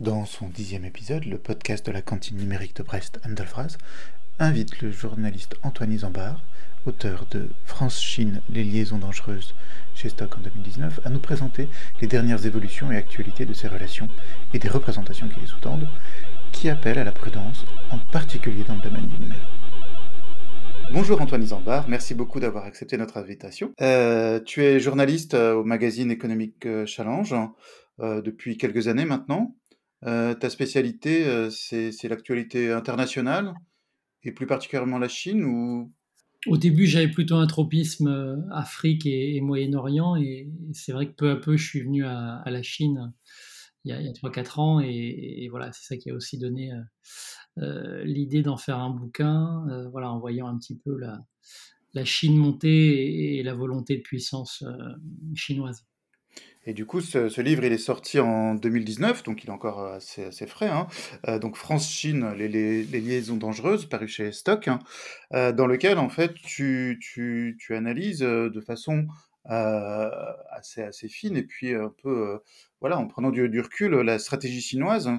Dans son dixième épisode, le podcast de la cantine numérique de Brest, Andelfras, invite le journaliste Antoine Isambard, auteur de France-Chine, les liaisons dangereuses chez Stock en 2019, à nous présenter les dernières évolutions et actualités de ces relations et des représentations qui les sous-tendent, qui appellent à la prudence, en particulier dans le domaine du numérique. Bonjour Antoine Isambard, merci beaucoup d'avoir accepté notre invitation. Euh, tu es journaliste euh, au magazine économique euh, Challenge depuis quelques années maintenant. Ta spécialité, c'est l'actualité internationale et plus particulièrement la Chine au début, j'avais plutôt un tropisme Afrique et, Moyen-Orient, et c'est vrai que peu à peu, je suis venu à, la Chine il y a, 3-4 ans, et, voilà, c'est ça qui a aussi donné euh, l'idée d'en faire un bouquin, euh, voilà, en voyant un petit peu la, Chine monter et, la volonté de puissance euh, chinoise. Et du coup, ce, livre, il est sorti en 2019, donc il est encore assez, assez frais. Hein. donc France-Chine, les, liaisons dangereuses, paru chez Stock, hein, dans lequel, en fait, tu, analyses de façon assez, fine et puis un peu, voilà, en prenant du, recul, la stratégie chinoise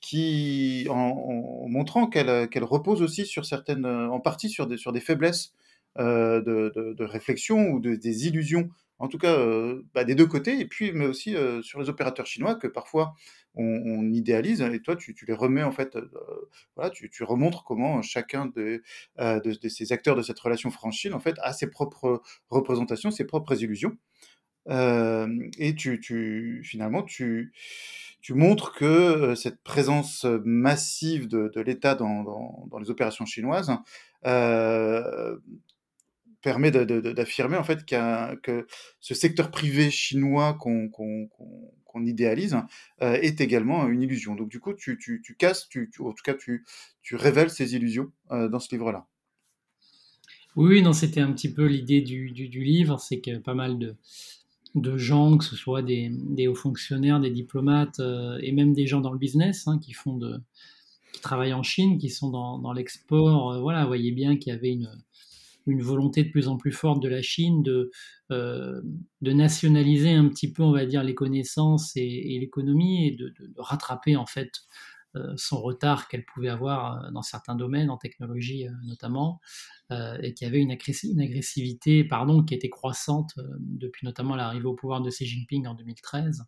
qui, en, montrant qu'elle repose aussi sur certaines, en partie sur des, faiblesses euh, de, de, réflexion ou de, des illusions, en tout cas bah, des deux côtés, et puis mais aussi sur les opérateurs chinois que parfois on, idéalise, et toi tu, les remets en fait, voilà, tu, remontres comment chacun de, ces acteurs de cette relation franchine en a ses propres représentations, ses propres illusions, et tu, finalement tu montres que cette présence massive de, l'État dans, les opérations chinoises permet d'affirmer en fait que ce secteur privé chinois qu'on idéalise est également une illusion. Donc du coup, tu, casses, tu, en tout cas, tu, révèles ces illusions dans ce livre-là. Oui, non, c'était un petit peu l'idée du, livre, c'est que pas mal de, gens, que ce soit des, hauts fonctionnaires, des diplomates euh, et même des gens dans le business hein, qui font qui travaillent en Chine, qui sont dans, l'export. Euh, voilà, voyez bien qu'il y avait une, une volonté de plus en plus forte de la Chine de, euh, nationaliser un petit peu, on va dire, les connaissances et, l'économie et de, rattraper en fait euh, son retard qu'elle pouvait avoir euh, dans certains domaines, en technologie notamment, et qui avait une, agressivité pardon, qui était croissante depuis notamment l'arrivée au pouvoir de Xi Jinping en 2013.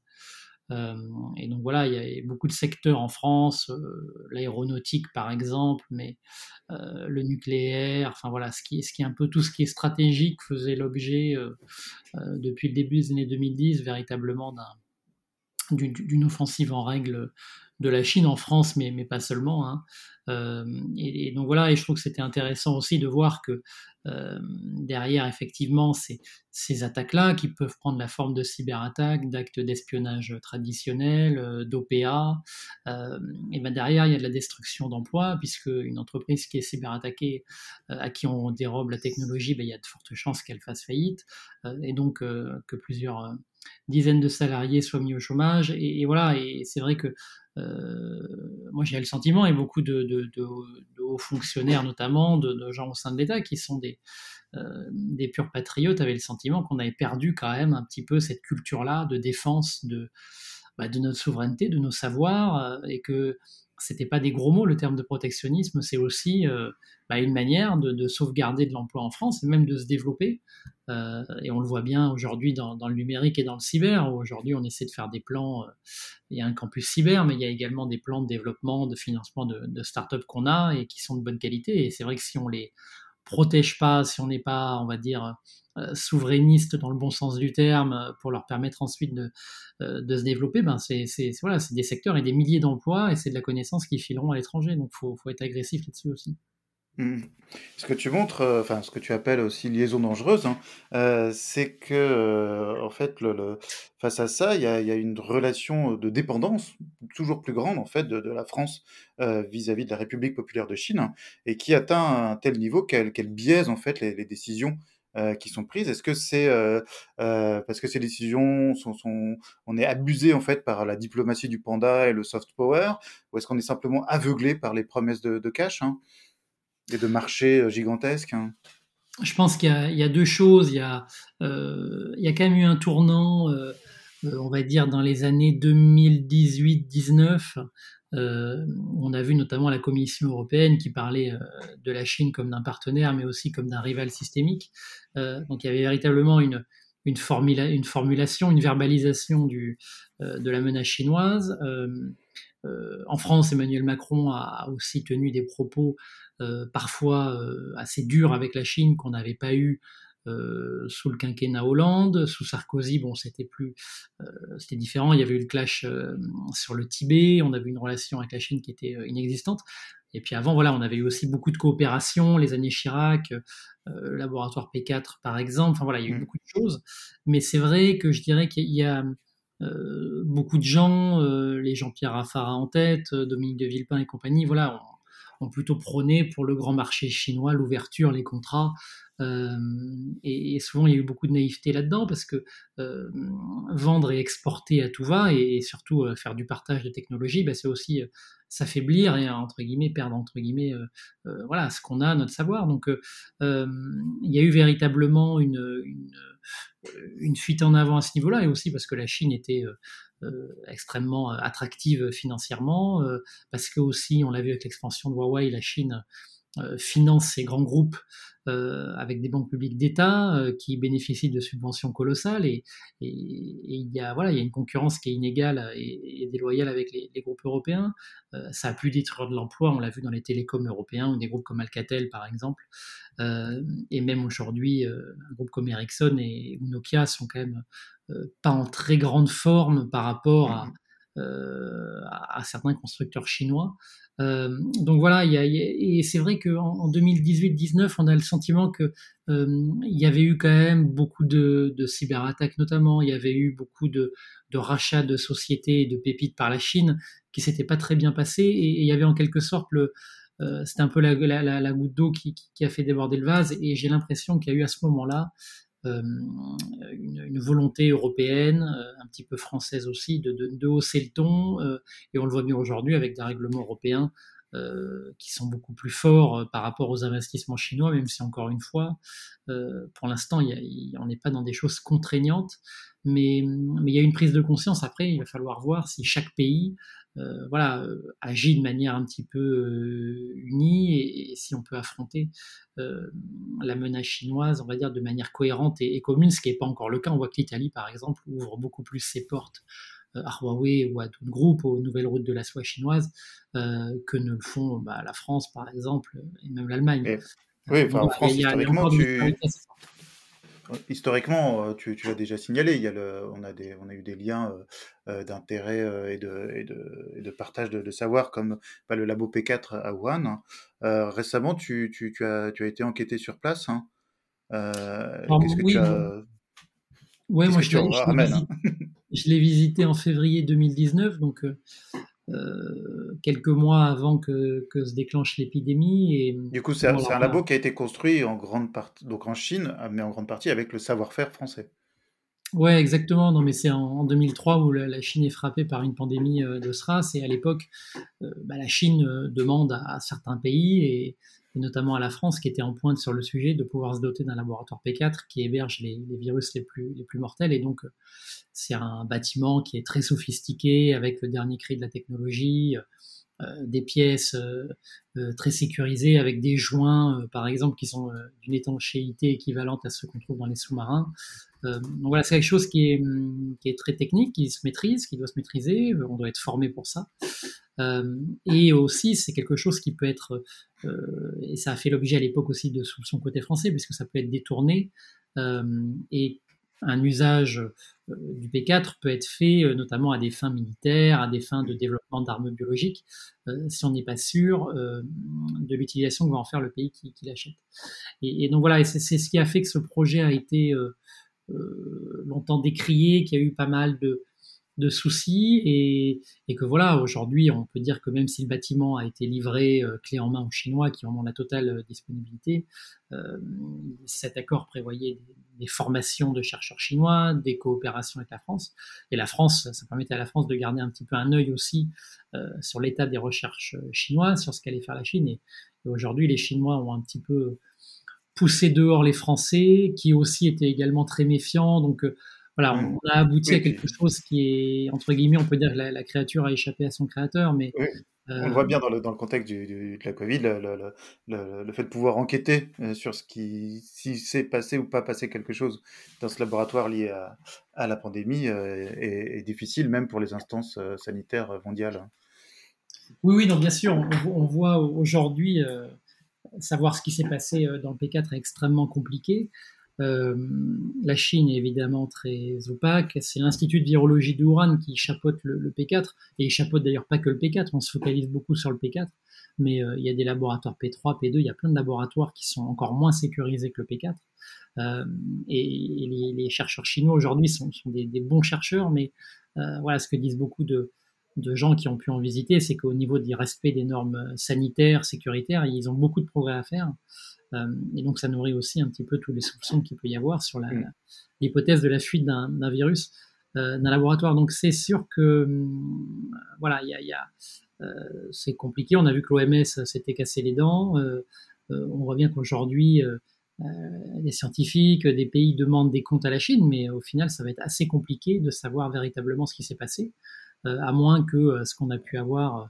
Et donc voilà, il y a beaucoup de secteurs en France, l'aéronautique par exemple, mais le nucléaire, enfin voilà, ce qui, est un peu tout ce qui est stratégique faisait l'objet depuis le début des années 2010 véritablement d'une offensive en règle de la Chine en France, mais, pas seulement. Hein. Euh, et, donc voilà, et je trouve que c'était intéressant aussi de voir que euh, derrière effectivement ces, ces attaques-là, qui peuvent prendre la forme de cyberattaques, d'actes d'espionnage traditionnels, euh, d'OPA, et ben derrière il y a de la destruction d'emplois, puisque une entreprise qui est cyberattaquée, à qui on dérobe la technologie, ben, il y a de fortes chances qu'elle fasse faillite, et donc que plusieurs dizaines de salariés soient mis au chômage. Et, voilà, et c'est vrai que euh, moi j'ai le sentiment, et beaucoup de, hauts fonctionnaires notamment, de, gens au sein de l'État qui sont des, euh, des purs patriotes, avaient le sentiment qu'on avait perdu quand même un petit peu cette culture-là de défense de, bah, de notre souveraineté, de nos savoirs, euh, et que c'était pas des gros mots le terme de protectionnisme, c'est aussi bah, une manière de, sauvegarder de l'emploi en France et même de se développer. Euh, et on le voit bien aujourd'hui dans, le numérique et dans le cyber. Aujourd'hui, on essaie de faire des plans. Euh, il y a un campus cyber, mais il y a également des plans de développement, de financement de, de start-up qu'on a et qui sont de bonne qualité. Et c'est vrai que si on les protège pas, si on n'est pas, on va dire, euh, souverainiste dans le bon sens du terme, pour leur permettre ensuite de, de se développer, ben c'est voilà, des secteurs et des milliers d'emplois et c'est de la connaissance qui fileront à l'étranger. Donc faut, faut être agressif là-dessus aussi. Mmh. Ce que tu montres, euh, enfin ce que tu appelles aussi liaison dangereuse, hein, euh, c'est que euh, en fait, face à ça, il y a, une relation de dépendance toujours plus grande en fait de, la France vis-à-vis de la République populaire de Chine, et qui atteint un tel niveau qu'elle biaise en fait les, décisions qui sont prises. Est-ce que c'est parce que ces décisions sont, on est abusé en fait par la diplomatie du panda et le soft power, ou est-ce qu'on est simplement aveuglé par les promesses de, cash hein? Et de marché euh, gigantesques hein. Je pense qu'il y, a deux choses. Il y a, euh, il y a quand même eu un tournant euh, on va dire dans les années 2018-19, on a vu notamment la Commission européenne qui parlait de la Chine comme d'un partenaire, mais aussi comme d'un rival systémique. donc il y avait véritablement une, formulation, une verbalisation de la menace chinoise. En France, Emmanuel Macron a aussi tenu des propos parfois assez durs avec la Chine qu'on n'avait pas eu euh, sous le quinquennat Hollande, sous Sarkozy, bon, c'était plus, euh, c'était différent. Il y avait eu le clash euh, sur le Tibet, on avait une relation avec la Chine qui était inexistante. Et puis avant, voilà, on avait eu aussi beaucoup de coopération, les années Chirac, le laboratoire P4 par exemple. Enfin voilà, il y a eu mmh. beaucoup de choses. Mais c'est vrai que je dirais qu'il y a beaucoup de gens, les Jean-Pierre Raffarin en tête, Dominique de Villepin et compagnie, voilà, ont plutôt prôné pour le grand marché chinois, l'ouverture, les contrats. Euh, et, souvent, il y a eu beaucoup de naïveté là-dedans parce que euh, vendre et exporter à tout va et, surtout euh, faire du partage de technologie, bah, c'est aussi s'affaiblir et entre guillemets perdre entre guillemets voilà ce qu'on a, notre savoir. Donc, il y a eu véritablement une, une, fuite en avant à ce niveau-là et aussi parce que la Chine était extrêmement attractive financièrement, parce que aussi, on l'a vu avec l'expansion de Huawei, la Chine finance ces grands groupes euh, avec des banques publiques d'État euh, qui bénéficient de subventions colossales et, il y a voilà il y a une concurrence qui est inégale et, déloyale avec les, groupes européens. Euh, ça a pu détruire de l'emploi, on l'a vu dans les télécoms européens ou des groupes comme Alcatel par exemple. et même aujourd'hui, un groupe comme Ericsson et Nokia sont quand même pas en très grande forme par rapport à, mmh. à certains constructeurs chinois. Euh, donc voilà, et c'est vrai qu'en en 2018-19, on a le sentiment que euh, y avait eu quand même beaucoup de, cyberattaques, notamment. Il y avait eu beaucoup de, rachats de sociétés et de pépites par la Chine qui s'étaient pas très bien passés. Et, il y avait en quelque sorte le, euh, c'était un peu la, goutte d'eau qui, a fait déborder le vase. Et j'ai l'impression qu'il y a eu à ce moment-là une, une, volonté européenne, euh, un petit peu française aussi, de, de, hausser le ton. Euh, et on le voit bien aujourd'hui avec des règlements européens euh, qui sont beaucoup plus forts par rapport aux investissements chinois, même si encore une fois, euh, pour l'instant, on n'est pas dans des choses contraignantes, mais, mais il y a une prise de conscience. Après, il va falloir voir si chaque pays euh, voilà, euh, agit de manière un petit peu euh, unie et, si on peut affronter la menace chinoise, on va dire, de manière cohérente et, commune, ce qui n'est pas encore le cas. On voit que l'Italie, par exemple, ouvre beaucoup plus ses portes à Huawei ou à d'autres groupes, aux nouvelles routes de la soie chinoise, que ne le font bah, la France, par exemple, et même l'Allemagne. Oui, enfin, en France, historiquement, tu... Historiquement, euh, tu, l'as déjà signalé, il y a le, on, a des, on a eu des liens euh, euh, d'intérêt et de, et, de, de, partage de, savoir, comme bah, le labo P4 à Wuhan. récemment, tu, tu, tu, as, tu as été enquêté sur place. Hein. Qu'est-ce que oui, tu as. Ouais, moi, je, je l'ai visité en février 2019, donc euh, quelques mois avant que, que se déclenche l'épidémie. Et, du coup, c'est un labo qui a été construit en grande partie, donc en Chine, mais en grande partie avec le savoir-faire français. Ouais, exactement. Non, mais c'est en, 2003 où la, Chine est frappée par une pandémie euh, de SRAS et à l'époque, euh, bah, la Chine demande à, certains pays et, notamment à la France qui était en pointe sur le sujet de pouvoir se doter d'un laboratoire P4 qui héberge les, virus les plus, les plus mortels et donc c'est un bâtiment qui est très sophistiqué avec le dernier cri de la technologie, euh, des pièces euh, euh, très sécurisées avec des joints, par exemple, qui sont d'une étanchéité équivalente à ceux qu'on trouve dans les sous-marins. donc voilà, c'est quelque chose qui est, hum, qui est très technique, qui se maîtrise, qui doit se maîtriser. On doit être formé pour ça. Et aussi, c'est quelque chose qui peut être, et ça a fait l'objet à l'époque aussi de son côté français, puisque ça peut être détourné. et un usage euh, du P4 peut être fait euh, notamment à des fins militaires, à des fins de développement d'armes biologiques, euh, si on n'est pas sûr de l'utilisation que va en faire le pays qui, l'achète. Et, donc voilà, c'est ce qui a fait que ce projet a été longtemps décrié, qu'il y a eu pas mal de, de soucis et, que voilà, aujourd'hui, on peut dire que même si le bâtiment a été livré euh, clé en main aux Chinois qui en ont la totale euh, disponibilité, euh, cet accord prévoyait des, formations de chercheurs chinois, des coopérations avec la France. Et la France, ça permettait à la France de garder un petit peu un œil aussi sur l'état des recherches chinoises, sur ce qu'allait faire la Chine. Et, et aujourd'hui, les Chinois ont un petit peu poussé dehors les Français, qui aussi étaient également très méfiants. Donc, voilà, on, a abouti à quelque chose qui est, entre guillemets, on peut dire que la, créature a échappé à son créateur, mais on le voit bien dans le, dans le contexte du, de la Covid, le, le, le, fait de pouvoir enquêter euh, sur ce qui, si c'est passé ou pas passé quelque chose dans ce laboratoire lié à, à la pandémie euh, est, difficile, même pour les instances euh, sanitaires mondiales. Oui, oui, non, bien sûr. On, on voit aujourd'hui, savoir ce qui s'est passé dans le P4 est extrêmement compliqué. Euh, la Chine est évidemment très opaque. C'est l'Institut de virologie de Wuhan qui chapeaute le, P4, et il chapeaute d'ailleurs pas que le P4, on se focalise beaucoup sur le P4, mais euh, il y a des laboratoires P3, P2, il y a plein de laboratoires qui sont encore moins sécurisés que le P4. Euh, et, les, chercheurs chinois aujourd'hui sont, des, bons chercheurs, mais voilà ce que disent beaucoup de gens qui ont pu en visiter, c'est qu'au niveau du respect des normes sanitaires, sécuritaires, ils ont beaucoup de progrès à faire. Euh, et donc ça nourrit aussi un petit peu tous les soupçons qu'il peut y avoir sur mm. l'hypothèse de la fuite d'un virus euh, d'un laboratoire. Donc c'est sûr que hum, voilà, il y a, euh, c'est compliqué. On a vu que l'OMS s'était cassé les dents. on voit bien qu'aujourd'hui, les scientifiques, des pays demandent des comptes à la Chine, mais au final, ça va être assez compliqué de savoir véritablement ce qui s'est passé, à moins que ce qu'on a pu avoir euh,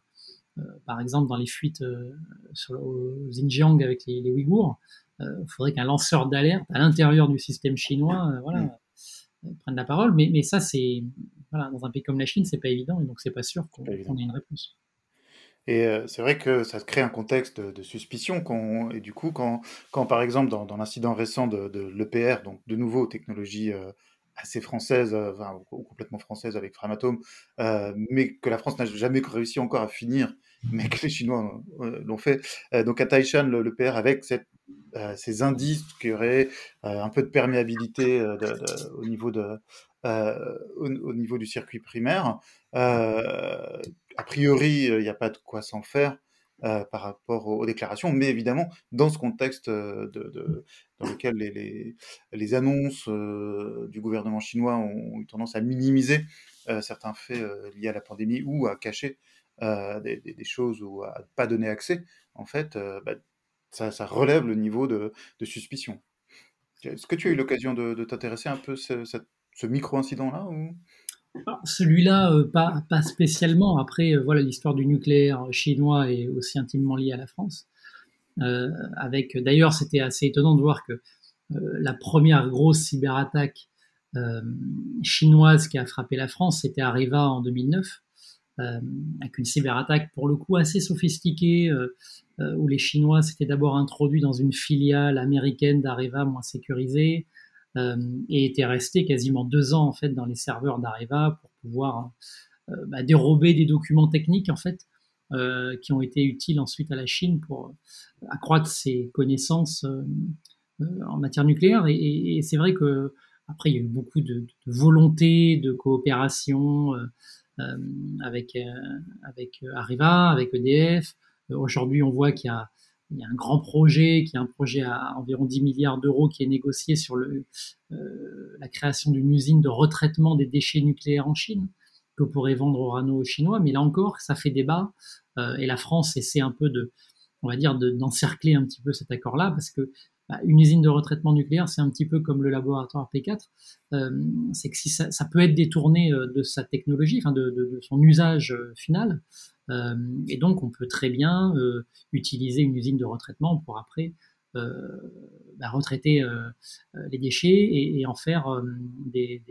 par exemple, dans les fuites euh, sur, au Xinjiang avec les, Ouïghours, il euh, faudrait qu'un lanceur d'alerte à l'intérieur du système chinois voilà, mm. prenne la parole. Mais, mais ça, c'est voilà, dans un pays comme la Chine, c'est pas évident, et donc c'est pas sûr qu'on ait une réponse. Et c'est vrai que ça crée un contexte de, suspicion. et du coup, quand, quand par exemple, dans, l'incident récent de, de l'EPR, donc de nouveau technologie assez française, enfin, ou complètement française avec Framatome, mais que la France n'a jamais réussi encore à finir mais que les Chinois euh, l'ont fait. Euh, donc à Taishan, le, PR, avec euh, ces indices qui auraient un peu de perméabilité au, niveau du circuit primaire, a priori, il n'y a pas de quoi s'en faire. par rapport aux, déclarations, mais évidemment, dans ce contexte de, dans lequel les, les, les annonces du gouvernement chinois ont eu tendance à minimiser certains faits liés à la pandémie ou à cacher euh, des, choses ou à pas donner accès, en fait, euh, bah, ça, relève le niveau de, suspicion. Est-ce que tu as eu l'occasion de, t'intéresser un peu à ce, micro-incident-là ou... Ah, celui-là, euh, pas, pas, spécialement. Après, voilà, l'histoire du nucléaire chinois est aussi intimement liée à la France. Avec, d'ailleurs, c'était assez étonnant de voir que la première grosse cyberattaque chinoise qui a frappé la France, c'était Areva en 2009. Euh, avec une cyberattaque pour le coup assez sophistiquée, euh, euh, où les Chinois s'étaient d'abord introduits dans une filiale américaine d'Areva moins sécurisée, et étaient restés quasiment deux ans en fait dans les serveurs d'Areva pour pouvoir bah, dérober des documents techniques en fait qui ont été utiles ensuite à la Chine pour accroître ses connaissances en matière nucléaire. Et, c'est vrai que après il y a eu beaucoup de, volonté, de coopération. Euh, avec, euh, avec euh, Arriva, avec EDF. Aujourd'hui, on voit qu'il y a un grand projet qui est un projet à environ 10 milliards d'euros qui est négocié sur la création d'une usine de retraitement des déchets nucléaires en Chine que pourrait vendre Orano chinois. Mais là encore, ça fait débat et la France essaie un peu de, on va dire, d'encercler un petit peu cet accord-là parce que bah, une usine de retraitement nucléaire, c'est un petit peu comme le laboratoire P4. Euh, c'est que si ça, peut être détourné euh, de sa technologie, enfin de, son usage euh, final, et donc on peut très bien utiliser une usine de retraitement pour après bah, retraiter les déchets et, en faire des,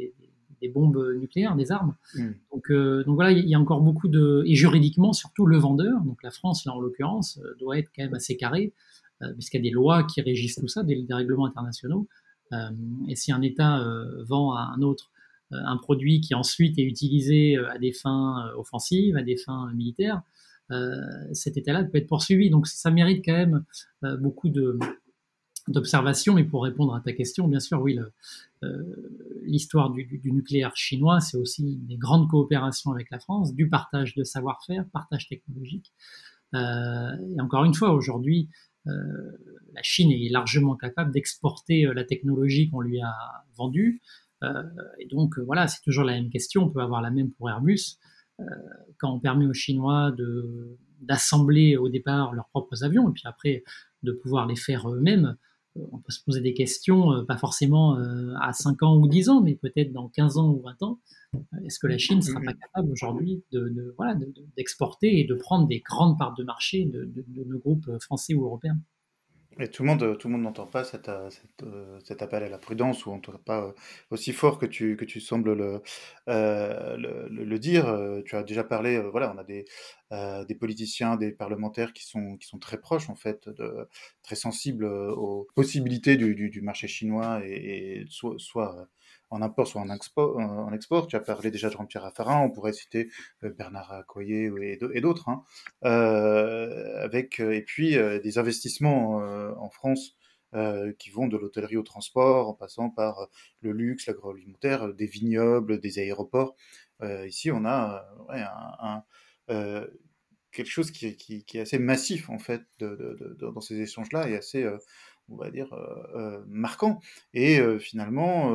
bombes nucléaires, des armes. Mm. Donc, donc voilà, il y a encore beaucoup de... Et juridiquement, surtout le vendeur, donc la France là en l'occurrence, doit être quand même assez carré euh, puisqu'il y a des lois qui régissent tout ça, des, règlements internationaux. Euh, et si un État euh, vend à un autre un produit qui ensuite est utilisé à des fins offensives, à des fins militaires, cet État-là peut être poursuivi. Donc ça mérite quand même beaucoup de, d'observation. Et pour répondre à ta question, bien sûr, oui, l'histoire du, nucléaire chinois, c'est aussi des grandes coopérations avec la France, du partage de savoir-faire, partage technologique. et encore une fois, aujourd'hui, euh, la Chine est largement capable d'exporter euh, la technologie qu'on lui a vendue. Euh, et donc voilà, c'est toujours la même question. On peut avoir la même pour Airbus. quand on permet aux Chinois d'assembler au départ leurs propres avions et puis après de pouvoir les faire eux-mêmes, on peut se poser des questions, pas forcément à 5 ans ou 10 ans, mais peut-être dans 15 ans ou 20 ans. Est-ce que la Chine ne sera pas capable aujourd'hui de, voilà, d'exporter et de prendre des grandes parts de marché de, de nos groupes français ou européens? Et tout le monde, tout le monde n'entend pas euh, euh, cet, appel à la prudence, ou en tout cas pas euh, aussi fort que tu, sembles le, dire. Tu as déjà parlé, voilà, on a des, politiciens, des parlementaires qui sont, très proches, en fait, très sensibles aux possibilités du, marché chinois, et, soit en import, soit en export. Tu as parlé déjà de Jean-Pierre Raffarin, on pourrait citer euh, Bernard Accoyer et d'autres, hein. euh, avec euh, et puis des investissements en France qui vont de l'hôtellerie au transport, en passant par le luxe, l'agroalimentaire, des vignobles, des aéroports. ici, on a quelque chose qui, est assez massif en fait dans ces échanges-là et assez on va dire, euh, euh, marquant. Et finalement,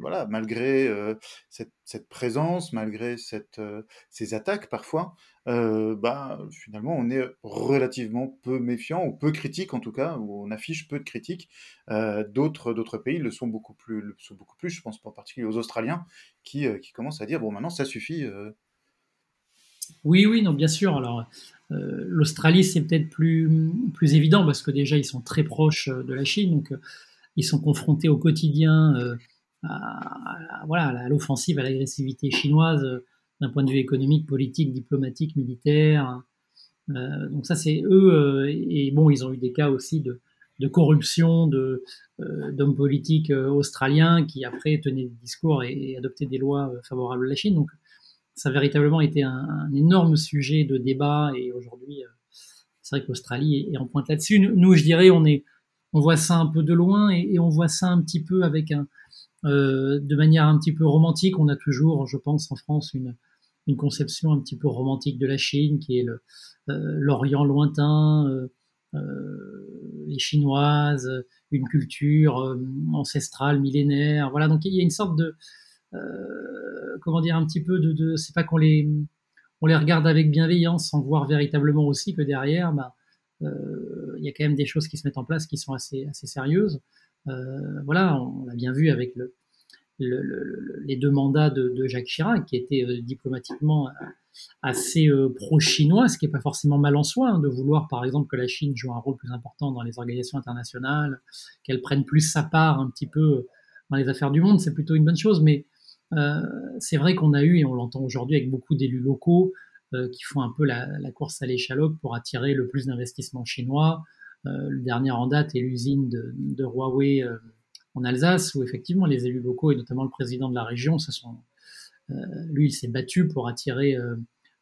voilà, malgré cette, cette, présence, malgré cette, ces attaques parfois, bah, finalement, on est relativement peu méfiant, ou peu critique en tout cas, ou on affiche peu de critiques. d'autres, d'autres pays le sont beaucoup plus, le sont beaucoup plus, je pense en particulier aux Australiens, qui, qui commencent à dire, bon, maintenant, ça suffit. Oui, oui, non, bien sûr. Alors, euh, L'Australie, c'est peut-être plus, plus évident parce que déjà, ils sont très proches euh, de la Chine, donc euh, ils sont confrontés au quotidien à, à l'offensive, à l'agressivité chinoise d'un point de vue économique, politique, diplomatique, militaire. donc ça, c'est eux. et bon, ils ont eu des cas aussi de, corruption de d'hommes politiques australiens qui après tenaient des discours et, adoptaient des lois favorables à la Chine. Ça a véritablement été un, énorme sujet de débat et aujourd'hui, euh, c'est vrai que l'Australie est, en pointe là-dessus. Nous, je dirais, on est, on voit ça un peu de loin et, on voit ça un petit peu avec un, euh, de manière un petit peu romantique. On a toujours, je pense, en France, une, une conception un petit peu romantique de la Chine, qui est euh, l'Orient lointain, les Chinoises, une culture ancestrale, millénaire. Voilà, donc il y a une sorte de, comment dire, un petit peu de, de c'est pas qu'on les, on les regarde avec bienveillance sans voir véritablement aussi que derrière, bah, euh, il y a quand même des choses qui se mettent en place qui sont assez, assez sérieuses. Euh, voilà, on, l'a bien vu avec le, le, les deux mandats de, de, Jacques Chirac, qui étaient diplomatiquement assez pro-chinois, ce qui n'est pas forcément mal en soi, hein, de vouloir par exemple que la Chine joue un rôle plus important dans les organisations internationales, qu'elle prenne plus sa part un petit peu dans les affaires du monde, c'est plutôt une bonne chose, mais euh, c'est vrai qu'on a eu, et on l'entend aujourd'hui avec beaucoup d'élus locaux, euh, qui font un peu la, course à l'échalote pour attirer le plus d'investissements chinois. Euh, le dernier en date est l'usine de, Huawei en Alsace, où effectivement les élus locaux et notamment le président de la région, lui, il s'est battu pour attirer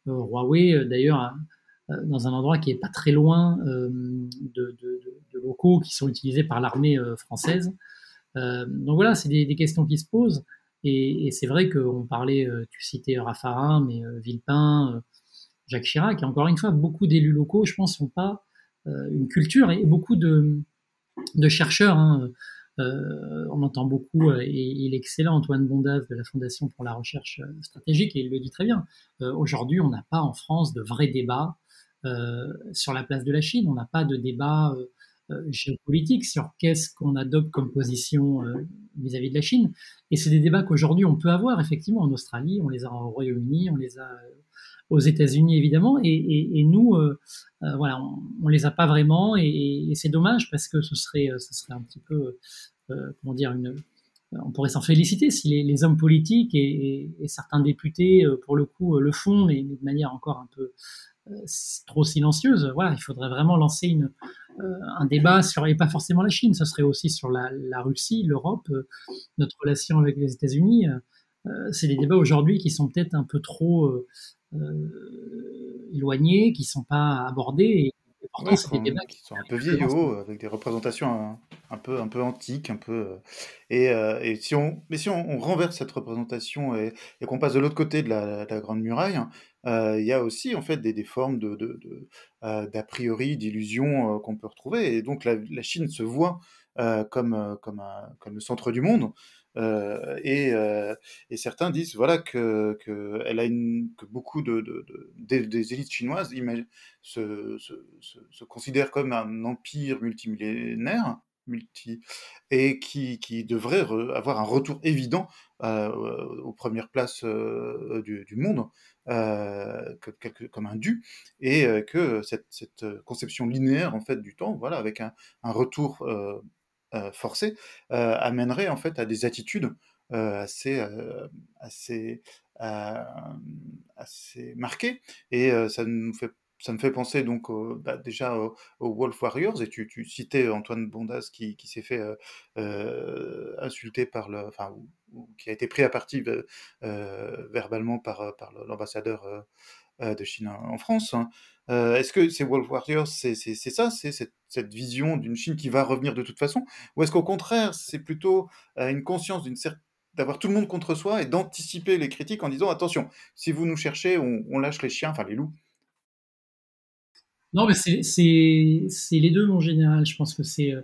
Huawei, d'ailleurs, dans un endroit qui est pas très loin de, locaux qui sont utilisés par l'armée française. donc voilà, c'est des, questions qui se posent. Et, c'est vrai qu'on parlait, euh, tu citais Raffarin, mais euh, Villepin, euh, Jacques Chirac, et encore une fois, beaucoup d'élus locaux, je pense, n'ont pas une culture et beaucoup de, chercheurs. Hein, on entend beaucoup, et il est excellent, Antoine Bondaz de la Fondation pour la recherche stratégique, et il le dit très bien. Aujourd'hui, on n'a pas en France de vrai débat sur la place de la Chine. On n'a pas de débat géopolitique sur qu'est-ce qu'on adopte comme position euh, vis-à-vis de la Chine. Et c'est des débats qu'aujourd'hui on peut avoir effectivement en Australie, on les a au Royaume-Uni, on les a euh, aux États-Unis évidemment, et, nous, voilà, on, les a pas vraiment, et, c'est dommage parce que ce serait, ce serait un petit peu, comment dire, une, on pourrait s'en féliciter si les, hommes politiques et, certains députés, pour le coup, le font, mais de manière encore un peu trop silencieuse. Voilà, il faudrait vraiment lancer une, euh, un débat sur, et pas forcément la Chine, ce serait aussi sur la, Russie, l'Europe, euh, notre relation avec les États-Unis. Euh, c'est des débats aujourd'hui qui sont peut-être un peu trop éloignés, qui ne sont pas abordés. Et, pourtant, c'est des débats qui sont un peu vieillots, avec des représentations un, peu, un peu antiques, un peu. Et, si on, mais si on, renverse cette représentation et, qu'on passe de l'autre côté de la, Grande Muraille, il y a aussi en fait des, formes de, d'a priori, d'illusions qu'on peut retrouver. Et donc la, Chine se voit comme, comme le centre du monde. et, certains disent voilà que, beaucoup de, de, des, élites chinoises se, se, se, considèrent comme un empire multimillénaire multi et qui, qui devrait avoir un retour évident aux premières places du, du, monde, comme un dû, et que cette, cette, conception linéaire en fait du temps, voilà, avec un, un retour forcé, amènerait en fait à des attitudes assez, assez, assez marquées, et ça nous fait ça me fait penser donc bah, déjà aux, Wolf Warriors, et tu, citais Antoine Bondas qui, s'est fait euh, insulter par le, enfin, qui a été pris à partie euh, verbalement par, l'ambassadeur de Chine en France. Hein. est-ce que ces Wolf Warriors, c'est ça, c'est cette, vision d'une Chine qui va revenir de toute façon, ou est-ce qu'au contraire, c'est plutôt une conscience d'avoir tout le monde contre soi et d'anticiper les critiques en disant attention, si vous nous cherchez, on, on lâche les chiens, enfin les loups. Non, mais c'est les deux en général. Je pense que c'est euh,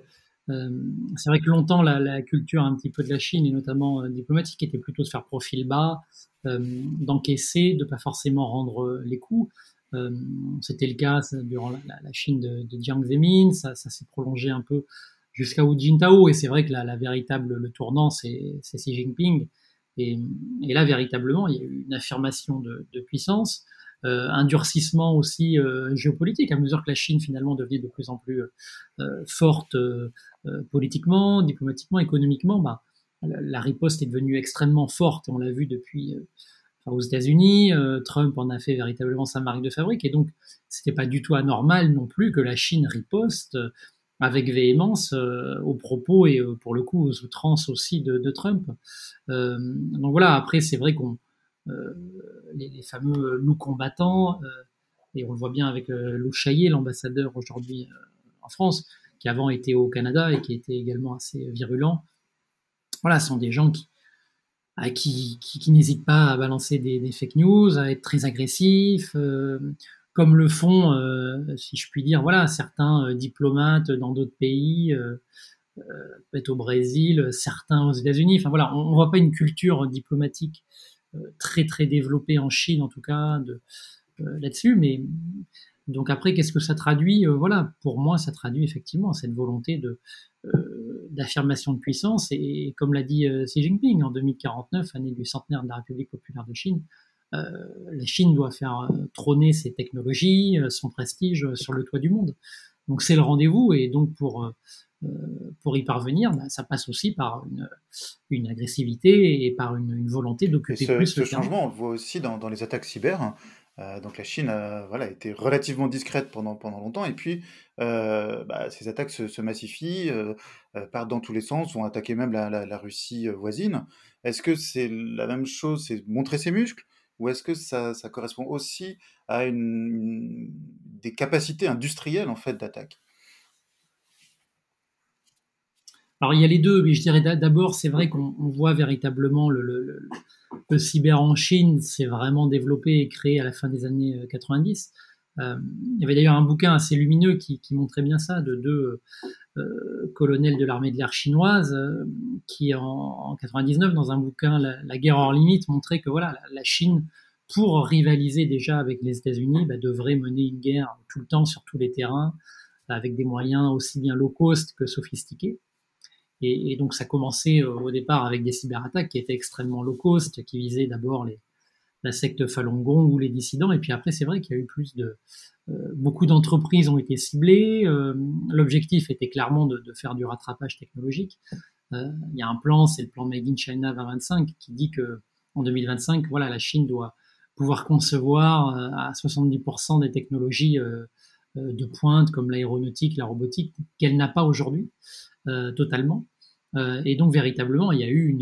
euh, c'est vrai que longtemps la, la, culture un petit peu de la Chine et notamment euh, diplomatique était plutôt de faire profil bas, d'encaisser, de pas forcément rendre les coups. C'était le cas durant la, la Chine de, de, Jiang Zemin, ça, ça s'est prolongé un peu jusqu'à Hu Jintao et c'est vrai que la, la, véritable le tournant c'est Xi Jinping et, et, là véritablement il y a eu une affirmation de, de puissance euh, un durcissement aussi euh, géopolitique à mesure que la Chine finalement devenait de plus en plus euh, forte politiquement, diplomatiquement, économiquement. Bah, la riposte est devenue extrêmement forte, on l'a vu depuis aux États-Unis, Trump en a fait véritablement sa marque de fabrique, et donc c'était pas du tout anormal non plus que la Chine riposte avec véhémence aux propos et pour le coup aux outrances aussi de, de Trump. donc voilà, après c'est vrai qu'on euh, les, fameux loups combattants, euh, et on le voit bien avec euh, Lou Chaillet, l'ambassadeur aujourd'hui en France, qui avant était au Canada et qui était également assez virulent. Voilà, ce sont des gens qui, qui, n'hésitent pas à balancer des, fake news, à être très agressifs, comme le font, si je puis dire, voilà, certains diplomates dans d'autres pays, peut-être au Brésil, certains aux États-Unis. Enfin voilà, on ne voit pas une culture diplomatique très très développé en Chine en tout cas euh, là-dessus. Mais donc après, qu'est-ce que ça traduit? Euh, Voilà, pour moi, ça traduit effectivement cette volonté de euh, d'affirmation de puissance. Et, comme l'a dit Xi Jinping en 2049, année du centenaire de la République populaire de Chine, la Chine doit faire trôner ses technologies, son prestige sur le toit du monde. Donc c'est le rendez-vous et donc pour pour y parvenir, bah, ça passe aussi par une, une agressivité et par une, une volonté d'occuper plus ce changement, on le voit aussi dans, dans les attaques cyber. Euh, donc la Chine a voilà, été relativement discrète pendant, pendant longtemps, et puis euh, bah, ces attaques se, se massifient, euh, euh, partent dans tous les sens, vont attaquer même la, la, la Russie voisine. Est-ce que c'est la même chose, c'est montrer ses muscles, ou est-ce que ça, ça, correspond aussi à une, une, des capacités industrielles en fait d'attaque? Alors il y a les deux, mais je dirais d'abord, c'est vrai qu'on voit véritablement le, le, le, cyber en Chine s'est vraiment développé et créé à la fin des années 90. Euh, euh, il y avait d'ailleurs un bouquin assez lumineux qui, qui, montrait bien ça, de deux euh, colonels de l'armée de l'air chinoise, euh, qui en, en, 99, dans un bouquin La, guerre hors limite, montrait que voilà, la, la Chine, pour rivaliser déjà avec les États-Unis, bah, devrait mener une guerre tout le temps sur tous les terrains, avec des moyens aussi bien low cost que sophistiqués. Et, donc ça commençait euh, au départ avec des cyberattaques qui étaient extrêmement low cost, qui visaient d'abord la secte Falun Gong ou les dissidents. Et puis après, c'est vrai qu'il y a eu plus de... Euh, beaucoup d'entreprises ont été ciblées. Euh, l'objectif était clairement de, de, faire du rattrapage technologique. il y a un plan, c'est le plan Made in China 2025, qui dit que en 2025, voilà, la Chine doit pouvoir concevoir à 70% des technologies de pointe comme l'aéronautique, la robotique, qu'elle n'a pas aujourd'hui totalement. Euh, et donc véritablement, il y a eu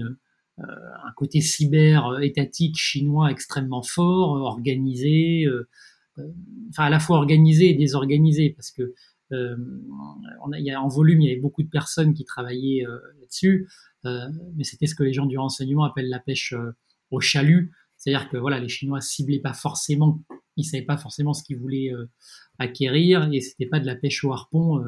euh, un côté cyber étatique chinois extrêmement fort, organisé, euh, enfin à la fois organisé et désorganisé, parce que y a, en volume, il y avait beaucoup de personnes qui travaillaient là-dessus, mais c'était ce que les gens du renseignement appellent la pêche au chalut, c'est-à-dire que voilà, les Chinois ciblaient pas forcément, ils savaient pas forcément ce qu'ils voulaient acquérir, et c'était pas de la pêche au harpon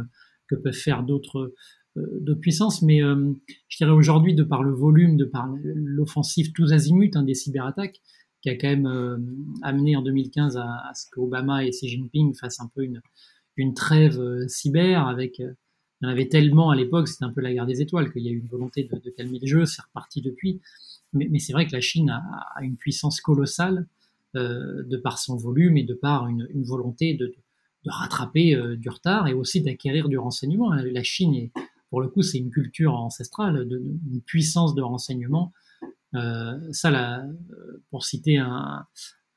que peuvent faire d'autres euh, de puissance, mais euh, je dirais aujourd'hui, de par le volume, de par l'offensive tous azimuts hein, des cyberattaques, qui a quand même euh, amené en 2015 à, ce qu'Obama et Xi Jinping fassent un peu une, trêve cyber avec y en avait tellement à l'époque, c'était un peu la guerre des étoiles, qu'il y a eu une volonté de, calmer le jeu, c'est reparti depuis. Mais, c'est vrai que la Chine a, une puissance colossale de par son volume et de par une, volonté de, rattraper du retard et aussi d'acquérir du renseignement. La Chine, est, pour le coup, c'est une culture ancestrale, de, une puissance de renseignement. ça, là, pour citer un,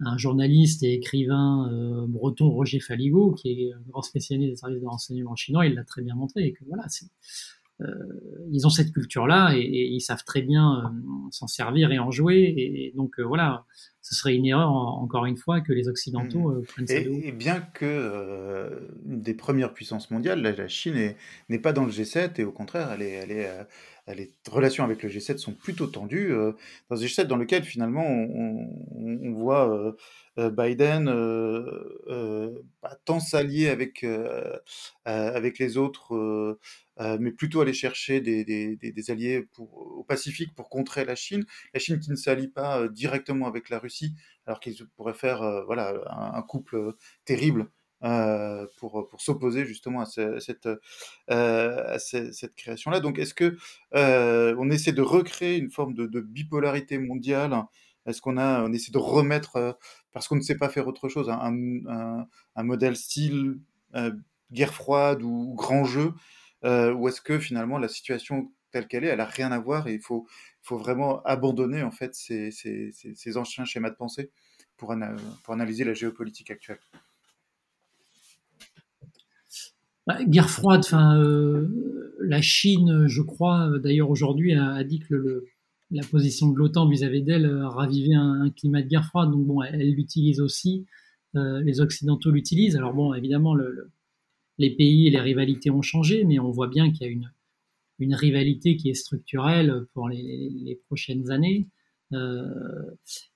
un journaliste et écrivain euh, breton Roger Faligo, qui est un grand spécialiste des services de renseignement chinois, il l'a très bien montré. que voilà, euh, ils ont cette culture-là et, ils savent très bien euh, s'en servir et en jouer. Et, donc voilà, ce serait une erreur encore une fois que les Occidentaux mmh. prennent ça et, et, bien que des premières puissances mondiales, la, Chine n'est pas dans le G7 et au contraire, elle est, elle est les relations avec le G7 sont plutôt tendues. Euh, dans un G7 dans lequel finalement on, voit euh, euh, Biden pas tant s'allier avec, avec les autres, mais plutôt aller chercher des, alliés pour, au Pacifique pour contrer la Chine. La Chine qui ne s'allie pas directement avec la Russie, alors qu'ils pourraient faire voilà, un couple terrible euh, pour, pour s'opposer justement à, cette, euh, cette, création-là. Donc, est-ce que euh, on essaie de recréer une forme de, bipolarité mondiale? Est-ce qu'on on essaie de remettre, parce qu'on ne sait pas faire autre chose, un, un, modèle style guerre froide ou, grand jeu Ou est-ce que finalement la situation telle qu'elle est, elle a rien à voir et il faut, faut vraiment abandonner en fait ces, ces, anciens schémas de pensée pour analyser la géopolitique actuelle? Bah, guerre froide, enfin, euh, la Chine, je crois, d'ailleurs aujourd'hui, a, dit que le, la position de l'OTAN vis-à-vis d'elle ravivait un, climat de guerre froide. Donc bon, elle l'utilise aussi. Euh, les Occidentaux l'utilisent. Alors bon, évidemment, le, les pays et les rivalités ont changé, mais on voit bien qu'il y a une, une rivalité qui est structurelle pour les, les prochaines années. Euh,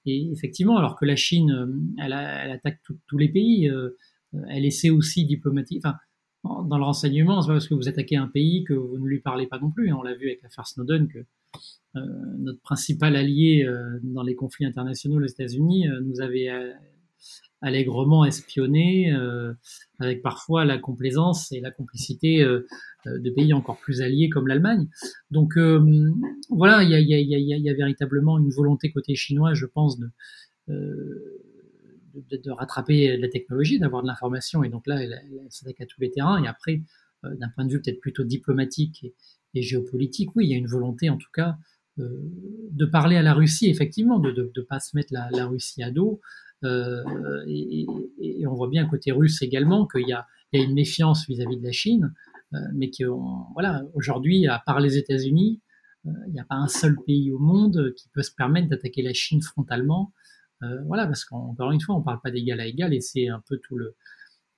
et effectivement, alors que la Chine, elle, elle attaque tous les pays, euh, elle essaie aussi diplomatique. Enfin, dans le renseignement, c'est pas parce que vous attaquez un pays que vous ne lui parlez pas non plus. On l'a vu avec l'affaire Snowden que euh, notre principal allié euh, dans les conflits internationaux, les États-Unis, euh, nous avait allègrement espionné, avec parfois la complaisance et la complicité de pays encore plus alliés comme l'Allemagne. Donc voilà, il y a, y, a, y a, véritablement une volonté côté chinois, je pense, de de, rattraper la technologie, d'avoir de l'information, et donc là, elle, s'attaque à tous les terrains. Et après, euh, d'un point de vue peut-être plutôt diplomatique et, géopolitique, oui, il y a une volonté, en tout cas, euh, de parler à la Russie, effectivement, de ne pas se mettre la, Russie à dos. Euh, et, on voit bien côté russe également qu'il y, a, une méfiance vis-à-vis de la Chine, mais que voilà, aujourd'hui, à part les États-Unis, il n'y a pas un seul pays au monde qui peut se permettre d'attaquer la Chine frontalement voilà, parce qu'encore une fois, on ne parle pas d'égal à égal et c'est un peu tout le,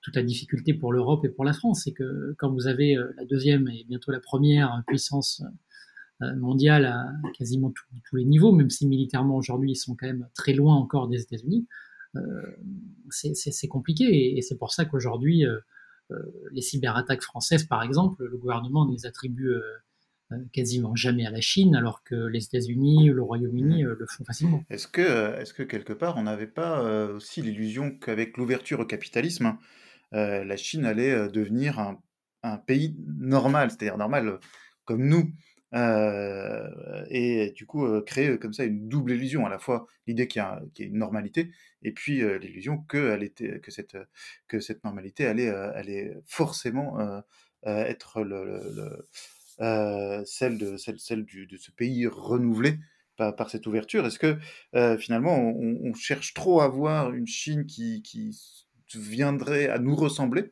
toute la difficulté pour l'Europe et pour la France. C'est que quand vous avez euh, la deuxième et bientôt la première puissance euh, mondiale à quasiment tous les niveaux, même si militairement aujourd'hui ils sont quand même très loin encore des États-Unis, c'est compliqué. Et, c'est pour ça qu'aujourd'hui, les cyberattaques françaises, par exemple, le gouvernement les attribue euh, quasiment jamais à la Chine, alors que les États-Unis, le Royaume-Uni euh, le font facilement. Est-ce que, euh, est que quelque part, on n'avait pas aussi l'illusion qu'avec l'ouverture au capitalisme, la Chine allait devenir un, pays normal, c'est-à-dire normal comme nous, et du coup créer comme ça une double illusion, à la fois l'idée qu'il y, a une normalité, et puis l'illusion que, cette, normalité allait, allait forcément être le euh, celle, de, celle, celle du, de ce pays renouvelé par, par cette ouverture? Est-ce que euh, finalement on, cherche trop à voir une Chine qui, qui viendrait à nous ressembler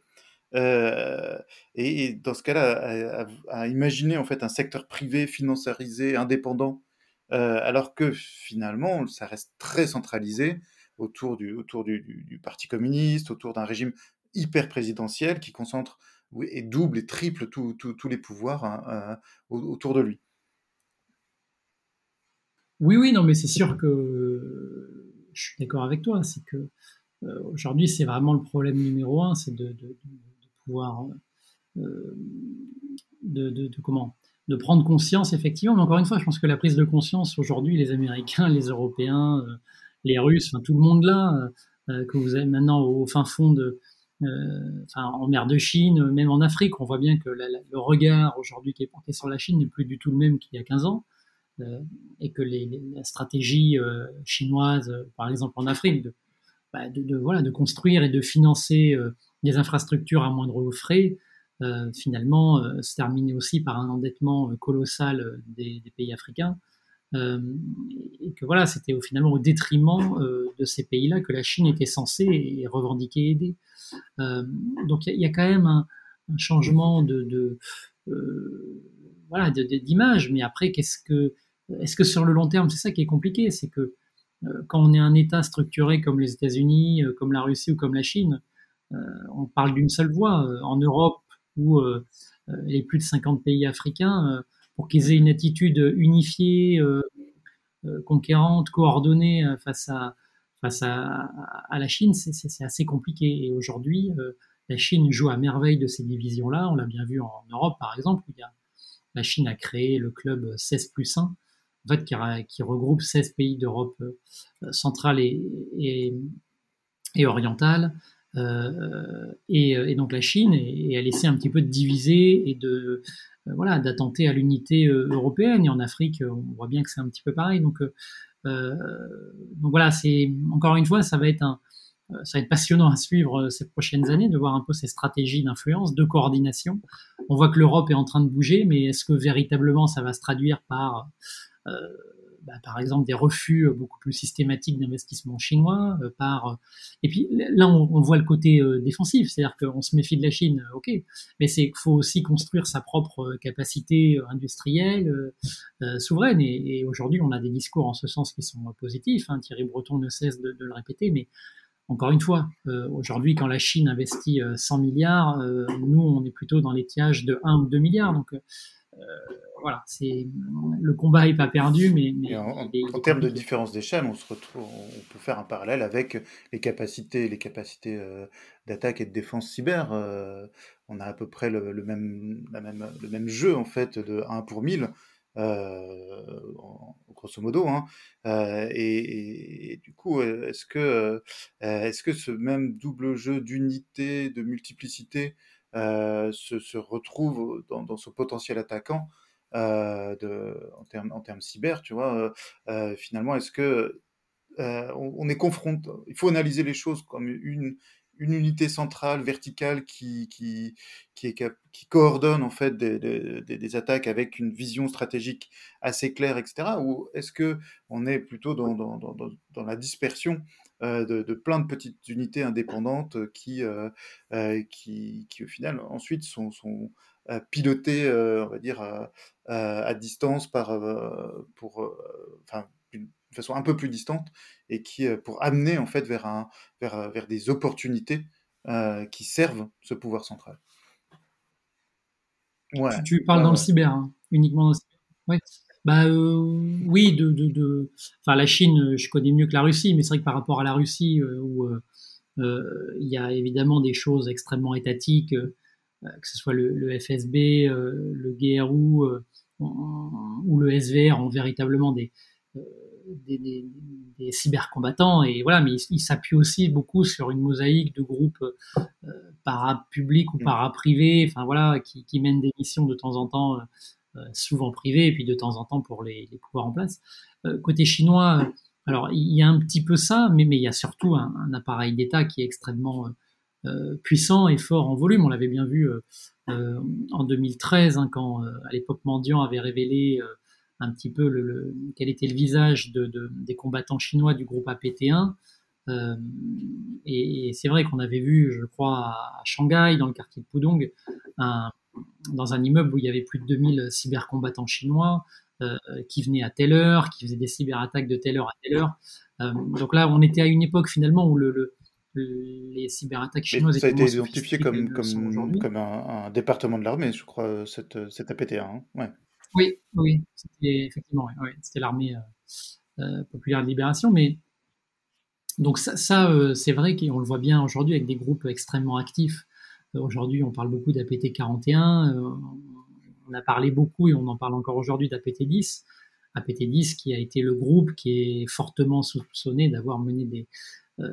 euh, et, dans ce cas-là, à, imaginer en fait un secteur privé financiarisé, indépendant, alors que finalement, ça reste très centralisé autour du, autour du, du Parti communiste, autour d'un régime hyper présidentiel qui concentre et double et triple tous les pouvoirs hein, euh, autour de lui. Oui, oui, non, mais c'est sûr que je suis d'accord avec toi. C'est que euh, aujourd'hui, c'est vraiment le problème numéro un, c'est de, pouvoir euh, de, comment de prendre conscience effectivement. Mais encore une fois, je pense que la prise de conscience aujourd'hui, les Américains, les Européens, les Russes, tout le monde là, que vous avez maintenant au fin fond de enfin, en mer de Chine, même en Afrique, on voit bien que le regard aujourd'hui qui est porté sur la Chine n'est plus du tout le même qu'il y a 15 ans. et que la stratégie chinoise, par exemple en Afrique, de, bah, construire et de financer des infrastructures à moindre frais, euh, finalement euh, se terminer aussi par un endettement euh, colossal des, pays africains. et que voilà, c'était finalement au détriment de ces pays-là que la Chine était censée et revendiquer aider. Donc il y, a quand même un, changement de, voilà d'image, mais après qu'est-ce que est-ce que sur le long terme, c'est ça qui est compliqué, c'est que quand on est un État structuré comme les États-Unis, comme la Russie ou comme la Chine, on parle d'une seule voix. En Europe, ou euh, euh, les plus de 50 pays africains, euh, pour qu'ils aient une attitude unifiée, conquérante, coordonnée face à, face à, la Chine, c'est assez compliqué. Et aujourd'hui, la Chine joue à merveille de ces divisions-là. On l'a bien vu en Europe, par exemple, la Chine a créé le club 16 plus 1, en fait, qui, regroupe 16 pays d'Europe centrale et, orientale, euh, et, donc la Chine et, elle essaie un petit peu de diviser et de euh, voilà d'attenter à l'unité euh, européenne. Et en Afrique, on voit bien que c'est un petit peu pareil. Donc, donc voilà, c'est encore une fois, ça va être un, ça va être passionnant à suivre ces prochaines années, de voir un peu ces stratégies d'influence, de coordination. On voit que l'Europe est en train de bouger, mais est-ce que véritablement ça va se traduire par euh, bah, par exemple des refus euh, beaucoup plus systématiques d'investissement chinois, euh, par et puis là on, voit le côté euh, défensif, c'est-à-dire qu'on se méfie de la Chine, ok, mais c'est qu'il faut aussi construire sa propre capacité industrielle souveraine et, aujourd'hui on a des discours en ce sens qui sont positifs. Hein. Thierry Breton ne cesse de, le répéter, mais encore une fois, aujourd'hui, quand la Chine investit 100 milliards, nous, on est plutôt dans l'étiage de 1 ou 2 milliards. Donc, voilà, c'est le combat n'est pas perdu, mais, en, termes de différence d'échelle, on se retrouve, on peut faire un parallèle avec les capacités, les capacités euh, d'attaque et de défense cyber. Euh, on a à peu près le, même, la même, le même jeu en fait de 1 pour 1000. Euh, grosso modo, hein. et, du coup, est-ce que, est-ce que ce même double jeu d'unité, de multiplicité, se, se, retrouve dans, dans, ce potentiel attaquant euh, en termes cyber, tu vois. Euh, euh, finalement, est-ce que on, est confronté Il faut analyser les choses comme une unité centrale verticale qui, coordonne en fait des, attaques avec une vision stratégique assez claire, etc. Ou est-ce que on est plutôt dans, la dispersion euh, de, de, plein de petites unités indépendantes qui, euh, qui, qui, au final ensuite sont, sont pilotées, on va dire, à distance par, pour, enfin, d'une façon un peu plus distante et qui pour amener en fait vers un vers, vers des opportunités qui servent ce pouvoir central. Ouais. Tu, parles dans le cyber, hein, uniquement dans le cyber. Bah oui, de, de, de, enfin la Chine, je connais mieux que la Russie, mais c'est vrai que par rapport à la Russie, où il y a évidemment des choses extrêmement étatiques, que ce soit le, le FSB, le GRU ou le SVR ont véritablement des, des, des, des, cybercombattants et voilà mais il, s'appuie aussi beaucoup sur une mosaïque de groupes euh, para-publics ou mm. para-privés enfin voilà qui, qui, mènent des missions de temps en temps euh, euh, souvent privées et puis de temps en temps pour les, pouvoirs en place euh, côté chinois alors il y a un petit peu ça mais, mais il y a surtout un, un appareil d'État qui est extrêmement puissant et fort en volume on l'avait bien vu en 2013 hein, quand à l'époque Mendiant avait révélé un petit peu quel était le visage de, des combattants chinois du groupe APT1. Euh, et, c'est vrai qu'on avait vu, je crois, à Shanghai, dans le quartier de Pudong, dans un immeuble où il y avait plus de 2000 cybercombattants chinois euh, qui venaient à telle heure, qui faisaient des cyberattaques de telle heure à telle heure. Euh, donc là, on était à une époque finalement où le, les cyberattaques chinoises ça a été identifié comme, comme, comme un, département de l'armée, je crois, cette, cette APT1. Hein. Ouais. Oui, oui, c'était effectivement, c'était l'armée euh, populaire de libération, mais donc ça, euh, c'est vrai qu'on le voit bien aujourd'hui avec des groupes extrêmement actifs. Aujourd'hui, on parle beaucoup d'APT 41, on a parlé beaucoup et on en parle encore aujourd'hui d'APT 10. APT 10 qui a été le groupe qui est fortement soupçonné d'avoir mené des,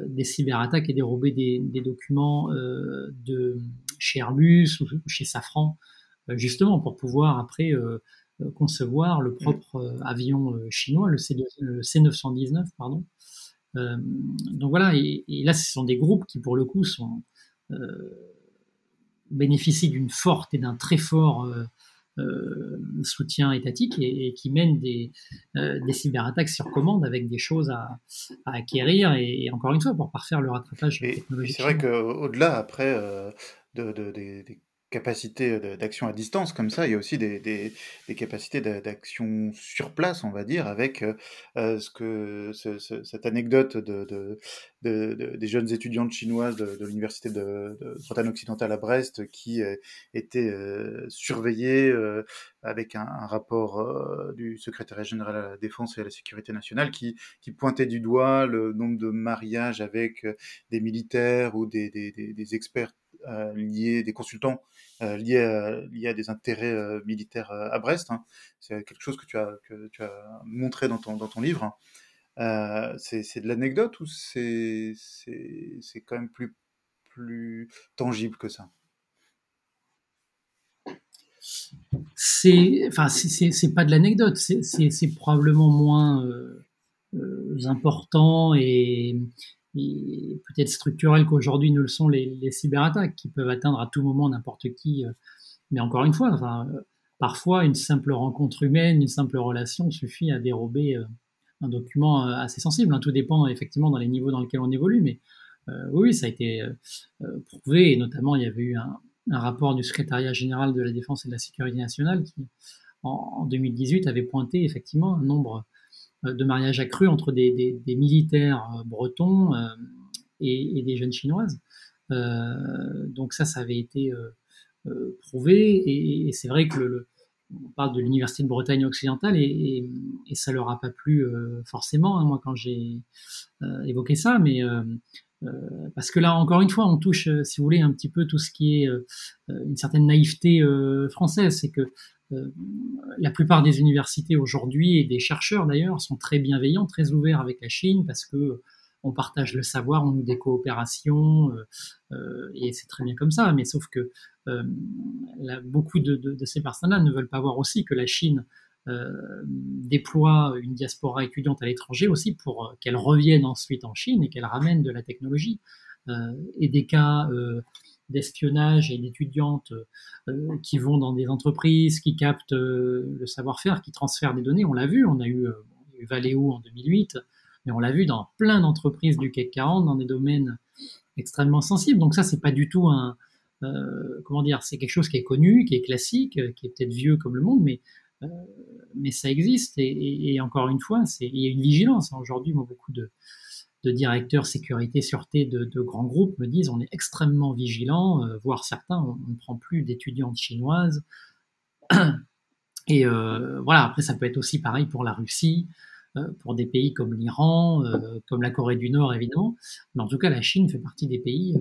des cyberattaques et dérober des, des documents de chez Airbus ou chez Safran, justement pour pouvoir après concevoir le propre avion chinois, le, C, le C919, pardon. donc voilà, et, et, là, ce sont des groupes qui, pour le coup, sont, bénéficient d'une forte et d'un très fort euh, soutien étatique et, qui mène des, euh, des, cyberattaques sur commande avec des choses à, acquérir et, encore une fois pour parfaire le rattrapage technologique. C'est vrai qu'au-delà après euh, de, des capacités d'action à distance comme ça, il y a aussi des, capacités d'action sur place, on va dire, avec euh, ce que ce, cette anecdote de, de, de, des jeunes étudiantes chinoises de, l'université de, Bretagne occidentale à Brest qui euh, étaient surveillées avec un, rapport du secrétaire général à la défense et à la sécurité nationale qui, pointait du doigt le nombre de mariages avec des militaires ou des experts euh, liés, des consultants euh, liés, à, liés à des intérêts euh, militaires à Brest. Hein. C'est quelque chose que tu as, que tu as montré dans ton, dans ton livre. Hein. c'est de l'anecdote ou c'est quand même plus, plus tangible que ça? C'est enfin c'est pas de l'anecdote c'est probablement moins important et, peut-être structurelles qu'aujourd'hui ne le sont les, cyberattaques, qui peuvent atteindre à tout moment n'importe qui. Euh. mais encore une fois, euh, parfois une simple rencontre humaine, une simple relation suffit à dérober euh, un document assez sensible. Hein. Tout dépend effectivement dans les niveaux dans lesquels on évolue, mais oui, ça a été prouvé, et notamment il y avait eu un, rapport du secrétariat général de la défense et de la sécurité nationale qui, en, en 2018, avait pointé effectivement un nombre de mariage accru entre des, militaires euh, bretons euh, et, des jeunes chinoises. donc ça, ça avait été prouvé. Et, c'est vrai que on parle de l'université de Bretagne occidentale et, et, ça leur a pas plu forcément hein, moi quand j'ai évoqué ça. Mais parce que là encore une fois on touche si vous voulez un petit peu tout ce qui est une certaine naïveté française. C'est que euh, la plupart des universités aujourd'hui et des chercheurs d'ailleurs sont très bienveillants, très ouverts avec la Chine parce que on partage le savoir, on nous des coopérations euh, euh, et c'est très bien comme ça. Mais sauf que beaucoup de, ces personnes-là ne veulent pas voir aussi que la Chine déploie une diaspora étudiante à l'étranger aussi pour qu'elle revienne ensuite en Chine et qu'elle ramène de la technologie. et des cas d'espionnage et d'étudiantes euh, qui vont dans des entreprises, qui captent euh, le savoir-faire, qui transfèrent des données. On l'a vu, on a eu, euh, Valeo en 2008, mais on l'a vu dans plein d'entreprises du CAC 40 dans des domaines extrêmement sensibles. Donc ça, c'est pas du tout un, comment dire, c'est quelque chose qui est connu, qui est classique, qui est peut-être vieux comme le monde, mais mais ça existe. Et, encore une fois, il y a une vigilance. Aujourd'hui, beaucoup de de directeurs sécurité, sûreté de, grands groupes me disent on est extrêmement vigilant, euh, voire certains, on, ne prend plus d'étudiantes chinoises. Et euh, voilà, après ça peut être aussi pareil pour la Russie, euh, pour des pays comme l'Iran, comme la Corée du Nord évidemment. Mais en tout cas, la Chine fait partie des pays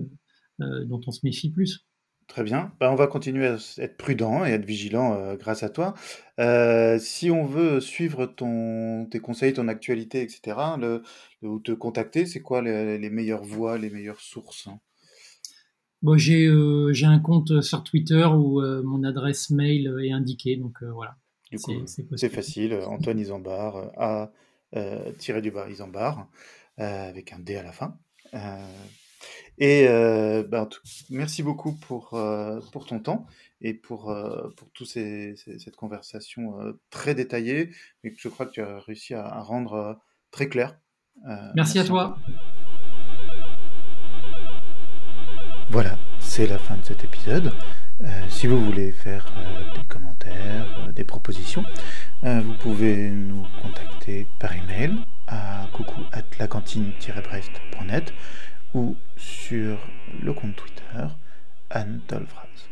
dont on se méfie plus. Très bien. Ben, on va continuer à être prudent et être vigilant euh, grâce à toi. Euh, si on veut suivre ton, tes conseils, ton actualité, etc., le, ou te contacter, c'est quoi les, meilleures voies, les meilleures sources bon, j'ai, euh, j'ai un compte sur Twitter où mon adresse mail est indiquée, donc voilà. Du coup, c'est, facile. Antoine Isambard, A tiré du bar Isambard, avec un D à la fin. Et euh, ben, merci beaucoup pour, euh, pour ton temps et pour, euh, pour toute cette conversation très détaillée, mais que je crois que tu as réussi à, rendre très clair. merci, à toi. Voilà, c'est la fin de cet épisode. si vous voulez faire des commentaires, des propositions, vous pouvez nous contacter par email à coucou at lacantine-brest.net ou sur le compte Twitter Anne Dolvraz.